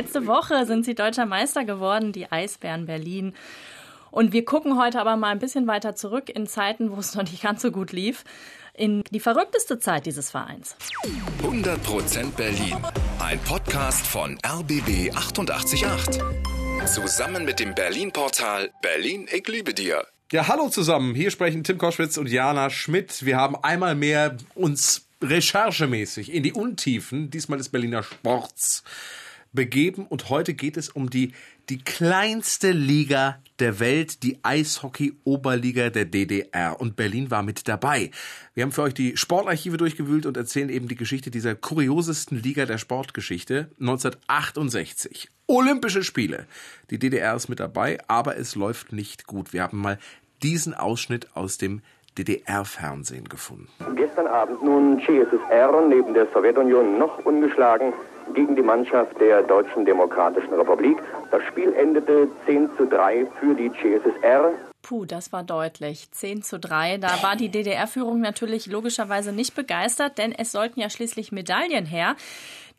letzte Woche sind sie deutscher Meister geworden, die Eisbären Berlin. Und wir gucken heute aber mal ein bisschen weiter zurück in Zeiten, wo es noch nicht ganz so gut lief, in die verrückteste Zeit dieses Vereins. 100% Berlin. Ein Podcast von RBB 888. Zusammen mit dem Berlin-Portal Berlin, ich liebe dir. Ja, hallo zusammen. Hier sprechen Tim Koschwitz und Jana Schmidt. Wir haben einmal mehr uns recherchemäßig in die Untiefen, diesmal des Berliner Sports, begeben. Und heute geht es um die, die kleinste Liga der Welt, die Eishockey-Oberliga der DDR. Und Berlin war mit dabei. Wir haben für euch die Sportarchive durchgewühlt und erzählen eben die Geschichte dieser kuriosesten Liga der Sportgeschichte 1968. Olympische Spiele. Die DDR ist mit dabei, aber es läuft nicht gut. Wir haben mal diesen Ausschnitt aus dem DDR-Fernsehen gefunden. Gestern Abend nun CSSR neben der Sowjetunion noch ungeschlagen gegen die Mannschaft der Deutschen Demokratischen Republik. Das Spiel endete 10 zu 3 für die CSSR. Puh, das war deutlich. 10 zu 3. Da war die DDR-Führung natürlich logischerweise nicht begeistert, denn es sollten ja schließlich Medaillen her.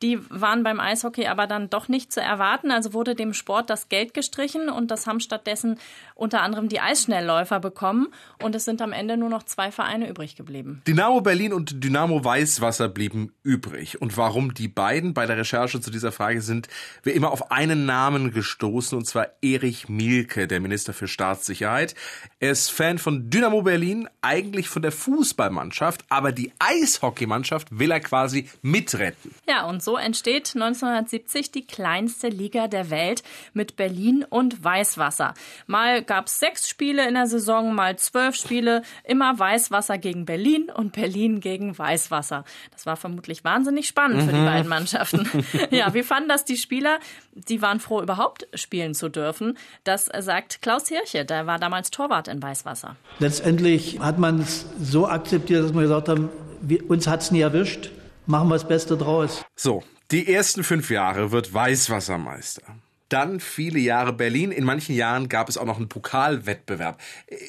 Die waren beim Eishockey aber dann doch nicht zu erwarten. Also wurde dem Sport das Geld gestrichen und das haben stattdessen unter anderem die Eisschnellläufer bekommen. Und es sind am Ende nur noch zwei Vereine übrig geblieben. Dynamo Berlin und Dynamo Weißwasser blieben übrig. Und warum die beiden bei der Recherche zu dieser Frage sind wir immer auf einen Namen gestoßen, und zwar Erich Mielke, der Minister für Staatssicherheit. Er ist Fan von Dynamo Berlin, eigentlich von der Fußballmannschaft, aber die Eishockeymannschaft will er quasi mitretten. Ja, und so so entsteht 1970 die kleinste Liga der Welt mit Berlin und Weißwasser. Mal gab es sechs Spiele in der Saison, mal zwölf Spiele, immer Weißwasser gegen Berlin und Berlin gegen Weißwasser. Das war vermutlich wahnsinnig spannend für die mhm. beiden Mannschaften. ja, wie fanden das die Spieler? Sie waren froh, überhaupt spielen zu dürfen. Das sagt Klaus Hirche, der war damals Torwart in Weißwasser. Letztendlich hat man es so akzeptiert, dass wir gesagt haben, wir, uns hat es nie erwischt machen wir das Beste draus. So, die ersten fünf Jahre wird Weißwassermeister. Dann viele Jahre Berlin. In manchen Jahren gab es auch noch einen Pokalwettbewerb.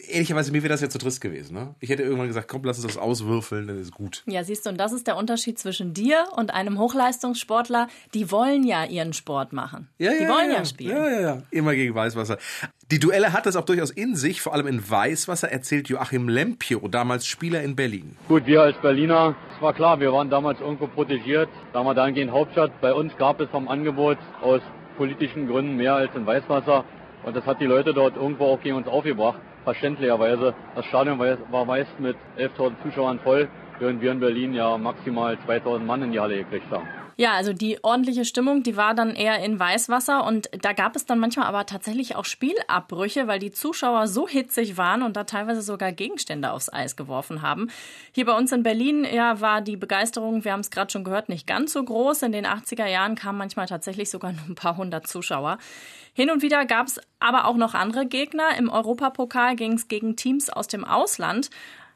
Ehrlicherweise, mir wäre das ja zu trist gewesen. Ne? Ich hätte irgendwann gesagt, komm, lass uns das auswürfeln, dann ist gut. Ja, siehst du, und das ist der Unterschied zwischen dir und einem Hochleistungssportler. Die wollen ja ihren Sport machen. Ja, die ja, wollen ja, ja spielen. Ja, ja, ja. Immer gegen Weißwasser. Die Duelle hat es auch durchaus in sich, vor allem in Weißwasser, erzählt Joachim Lempio, damals Spieler in Berlin. Gut, wir als Berliner, war klar, wir waren damals irgendwo protegiert. Da wir dahingehend Hauptstadt. Bei uns gab es vom Angebot aus politischen Gründen mehr als in Weißwasser. Und das hat die Leute dort irgendwo auch gegen uns aufgebracht, verständlicherweise. Das Stadion war meist mit 11.000 Zuschauern voll, während wir in Berlin ja maximal 2.000 Mann in die Halle gekriegt haben. Ja, also die ordentliche Stimmung, die war dann eher in Weißwasser und da gab es dann manchmal aber tatsächlich auch Spielabbrüche, weil die Zuschauer so hitzig waren und da teilweise sogar Gegenstände aufs Eis geworfen haben. Hier bei uns in Berlin ja, war die Begeisterung, wir haben es gerade schon gehört, nicht ganz so groß. In den 80er Jahren kamen manchmal tatsächlich sogar nur ein paar hundert Zuschauer. Hin und wieder gab es aber auch noch andere Gegner. Im Europapokal ging es gegen Teams aus dem Ausland.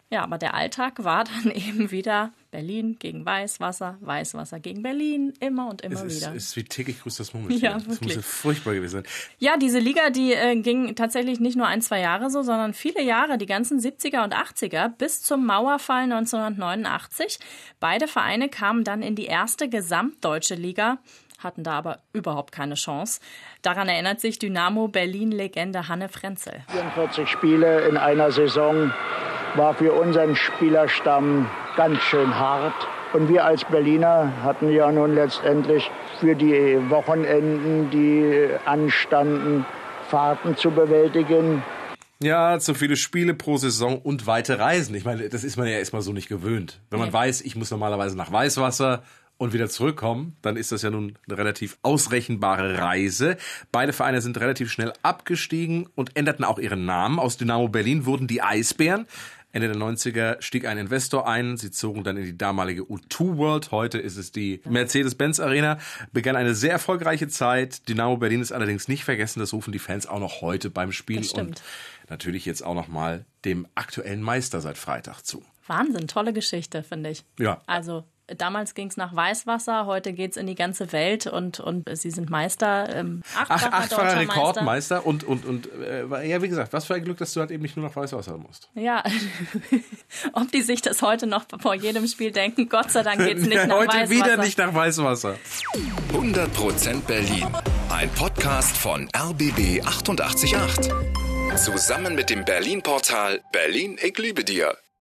Ja, aber der Alltag war dann eben wieder Berlin gegen Weißwasser, Weißwasser gegen Berlin, immer und immer es wieder. Es ist wie täglich grüßt das Murmeltier. Ja, wirklich. Das muss ja furchtbar gewesen sein. Ja, diese Liga, die äh, ging tatsächlich nicht nur ein, zwei Jahre so, sondern viele Jahre, die ganzen 70er und 80er bis zum Mauerfall 1989. Beide Vereine kamen dann in die erste gesamtdeutsche Liga hatten da aber überhaupt keine Chance. Daran erinnert sich Dynamo Berlin-Legende Hanne Frenzel. 44 Spiele in einer Saison war für unseren Spielerstamm ganz schön hart. Und wir als Berliner hatten ja nun letztendlich für die Wochenenden, die anstanden, Fahrten zu bewältigen. Ja, zu viele Spiele pro Saison und weite Reisen. Ich meine, das ist man ja erstmal so nicht gewöhnt. Wenn man weiß, ich muss normalerweise nach Weißwasser und wieder zurückkommen, dann ist das ja nun eine relativ ausrechenbare Reise. Beide Vereine sind relativ schnell abgestiegen und änderten auch ihren Namen. Aus Dynamo Berlin wurden die Eisbären. Ende der 90er stieg ein Investor ein. Sie zogen dann in die damalige U2 World. Heute ist es die Mercedes-Benz Arena. Begann eine sehr erfolgreiche Zeit. Dynamo Berlin ist allerdings nicht vergessen. Das rufen die Fans auch noch heute beim Spiel. Und natürlich jetzt auch noch mal dem aktuellen Meister seit Freitag zu. Wahnsinn, tolle Geschichte, finde ich. Ja. Also Damals ging es nach Weißwasser, heute geht es in die ganze Welt und, und Sie sind Meister. Ähm, achtfacher, Ach, achtfacher Rekordmeister und, und, und äh, ja, wie gesagt, was für ein Glück, dass du halt eben nicht nur nach Weißwasser musst. Ja, ob die sich das heute noch vor jedem Spiel denken, Gott sei Dank geht es nicht nach heute Weißwasser. Heute wieder nicht nach Weißwasser. 100% Berlin. Ein Podcast von RBB 888. Zusammen mit dem Berlin-Portal Berlin, ich liebe dir.